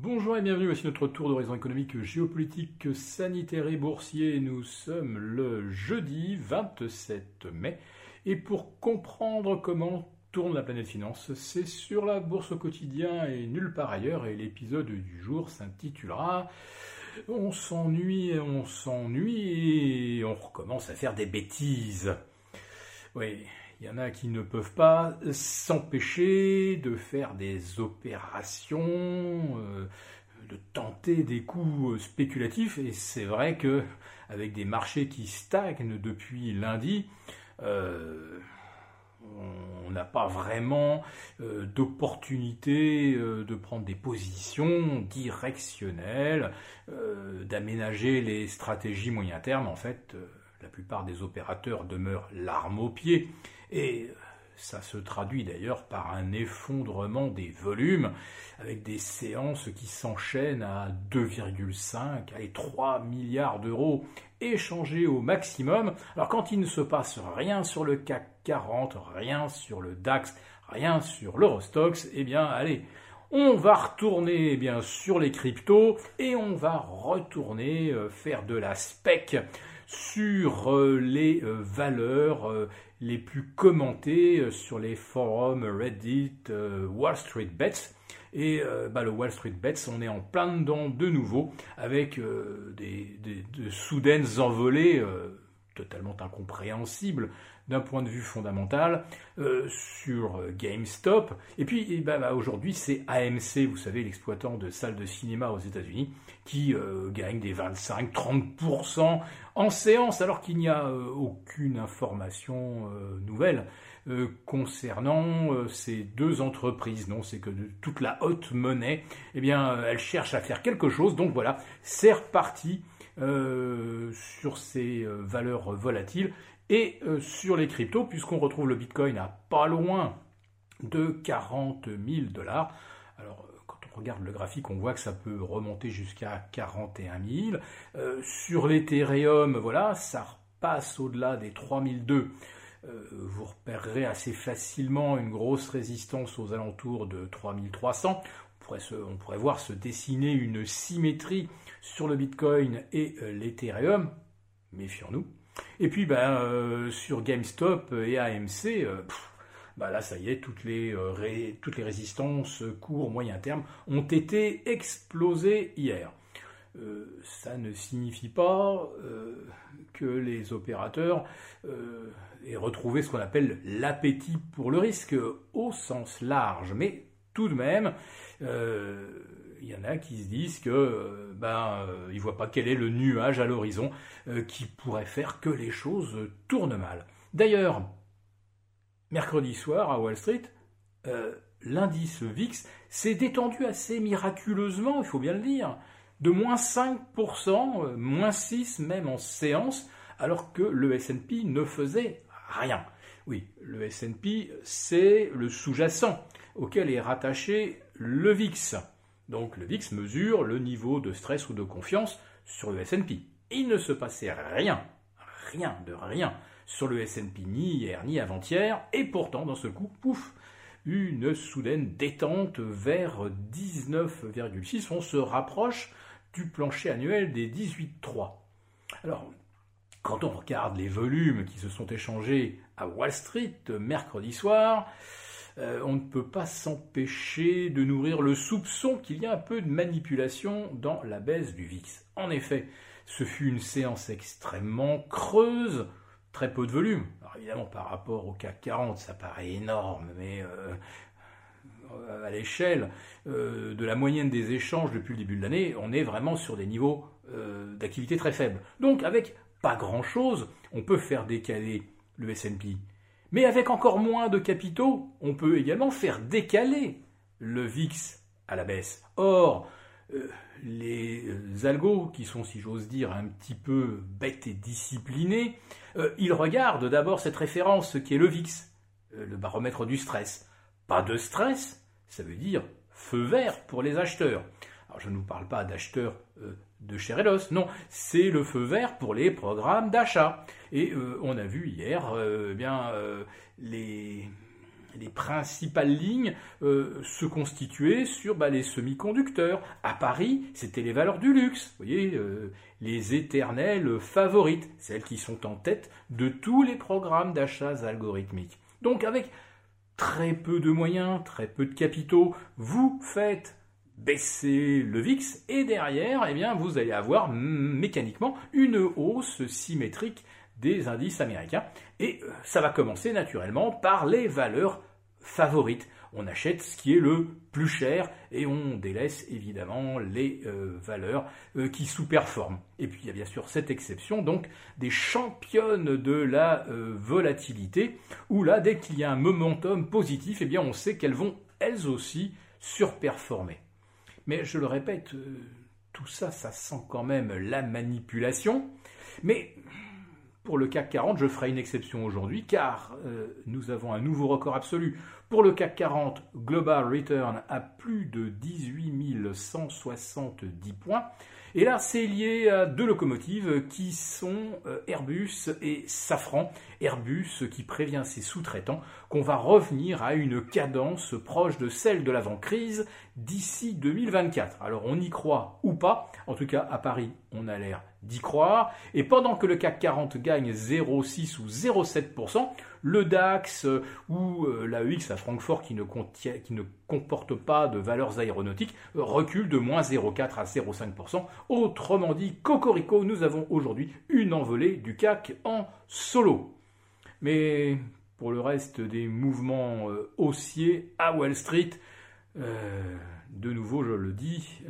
Bonjour et bienvenue, voici notre tour d'horizon économique, géopolitique, sanitaire et boursier. Nous sommes le jeudi 27 mai et pour comprendre comment tourne la planète finance, c'est sur la bourse au quotidien et nulle part ailleurs et l'épisode du jour s'intitulera On s'ennuie, on s'ennuie et on recommence à faire des bêtises. Oui, il y en a qui ne peuvent pas s'empêcher de faire des opérations, euh, de tenter des coups spéculatifs. Et c'est vrai que avec des marchés qui stagnent depuis lundi, euh, on n'a pas vraiment euh, d'opportunité de prendre des positions directionnelles, d'aménager les stratégies moyen terme. En fait, la plupart des opérateurs demeurent l'arme au pied. Et ça se traduit d'ailleurs par un effondrement des volumes, avec des séances qui s'enchaînent à 2,5 et 3 milliards d'euros échangés au maximum. Alors quand il ne se passe rien sur le CAC 40, rien sur le DAX, rien sur l'Eurostox, eh bien allez, on va retourner bien, sur les cryptos et on va retourner euh, faire de la spec sur euh, les euh, valeurs les plus commentées sur les forums Reddit, Wall Street Bets. Et bah, le Wall Street Bets, on est en plein dedans de nouveau avec des, de soudaines envolées totalement incompréhensibles d'un point de vue fondamental euh, sur GameStop. Et puis eh ben, bah, aujourd'hui c'est AMC, vous savez, l'exploitant de salles de cinéma aux États-Unis, qui euh, gagne des 25-30% en séance alors qu'il n'y a euh, aucune information nouvelle concernant ces deux entreprises. Non, c'est que toute la haute monnaie, eh bien, elle cherche à faire quelque chose. Donc voilà, c'est reparti. Sur ces valeurs volatiles et euh, sur les cryptos, puisqu'on retrouve le Bitcoin à pas loin de 40 000 dollars. Alors, euh, quand on regarde le graphique, on voit que ça peut remonter jusqu'à 41 000. Euh, sur l'Ethereum, voilà, ça repasse au-delà des 3002. vous repérerez assez facilement une grosse résistance aux alentours de 3300. On pourrait, voir se dessiner une symétrie sur le Bitcoin et l'Ethereum. Méfions-nous. Et puis ben, euh, sur GameStop et AMC, euh, bah là ça y est, toutes les, euh, toutes les résistances court, moyen terme ont été explosées hier. ça ne signifie pas que les opérateurs aient retrouvé ce qu'on appelle l'appétit pour le risque au sens large, mais tout de même, il y en a qui se disent que euh, ben euh, ils voient pas quel est le nuage à l'horizon euh, qui pourrait faire que les choses tournent mal. D'ailleurs, mercredi soir à Wall Street, l'indice VIX s'est détendu assez miraculeusement, il faut bien le dire, de moins 5%, moins 6 même en séance, alors que le S&P ne faisait rien. Oui, le S&P, c'est le sous-jacent auquel est rattaché le VIX. Donc le VIX mesure le niveau de stress ou de confiance sur le S&P. Il ne se passait rien, rien de rien sur le S&P ni hier ni avant-hier, et pourtant dans ce coup, pouf, une soudaine détente vers 19,6. On se rapproche du plancher annuel des 18,3. Alors, quand on regarde les volumes qui se sont échangés à Wall Street mercredi soir, euh, on ne peut pas s'empêcher de nourrir le soupçon qu'il y a un peu de manipulation dans la baisse du VIX. En effet, ce fut une séance extrêmement creuse, très peu de volume. Alors évidemment, par rapport au CAC 40, ça paraît énorme, mais euh, à l'échelle euh, de la moyenne des échanges depuis le début de l'année, on est vraiment sur des niveaux d'activité très faibles. Donc, avec pas grand-chose, on peut faire décaler le S&P. Mais avec encore moins de capitaux, on peut également faire décaler le VIX à la baisse. Or, euh, les euh, algos, qui sont, si j'ose dire, un petit peu bêtes et disciplinés, euh, ils regardent d'abord cette référence qui est le VIX, le baromètre du stress. Pas de stress, ça veut dire feu vert pour les acheteurs. Je ne vous parle pas d'acheteurs de chair et d'os. Non, c'est le feu vert pour les programmes d'achat. Et euh, on a vu hier, euh, eh bien, euh, les, les principales lignes euh, se constituaient sur bah, les semi-conducteurs. À Paris, c'était les valeurs du luxe, vous voyez, euh, les éternelles favorites, celles qui sont en tête de tous les programmes d'achats algorithmiques. Donc avec très peu de moyens, très peu de capitaux, vous faites baisser le VIX et derrière, eh bien, vous allez avoir mécaniquement une hausse symétrique des indices américains. Et euh, ça va commencer naturellement par les valeurs favorites. On achète ce qui est le plus cher et on délaisse évidemment les euh, valeurs euh, qui sous-performent. Et puis il y a bien sûr cette exception donc des championnes de la volatilité où là dès qu'il y a un momentum positif, eh bien on sait qu'elles vont elles aussi surperformer. Mais je le répète, tout ça, ça sent quand même la manipulation. Mais pour le CAC 40, je ferai une exception aujourd'hui car euh, nous avons un nouveau record absolu. Pour le CAC 40, Global Return à plus de 18 170 points. Et là, c'est lié à deux locomotives qui sont euh, Airbus et Safran. Airbus qui prévient ses sous-traitants qu'on va revenir à une cadence proche de celle de l'avant-crise d'ici 2024. Alors on y croit ou pas, en tout cas à Paris, on a l'air d'y croire. Et pendant que le CAC 40 gagne 0,6 ou 0,7%, le DAX euh, ou euh, la EX à Francfort qui ne, comporte pas de valeurs aéronautiques recule de moins 0,4 à 0,5%. Autrement dit, Cocorico, nous avons aujourd'hui une envolée du CAC en solo. Mais pour le reste des mouvements euh, haussiers à Wall Street, de nouveau je le dis,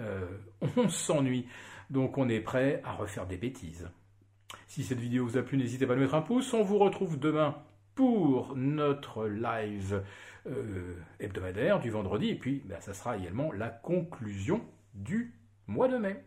on s'ennuie. Donc on est prêt à refaire des bêtises. Si cette vidéo vous a plu, n'hésitez pas à mettre un pouce. On vous retrouve demain pour notre live euh, hebdomadaire du vendredi. Et puis, ben, ça sera également la conclusion du mois de mai.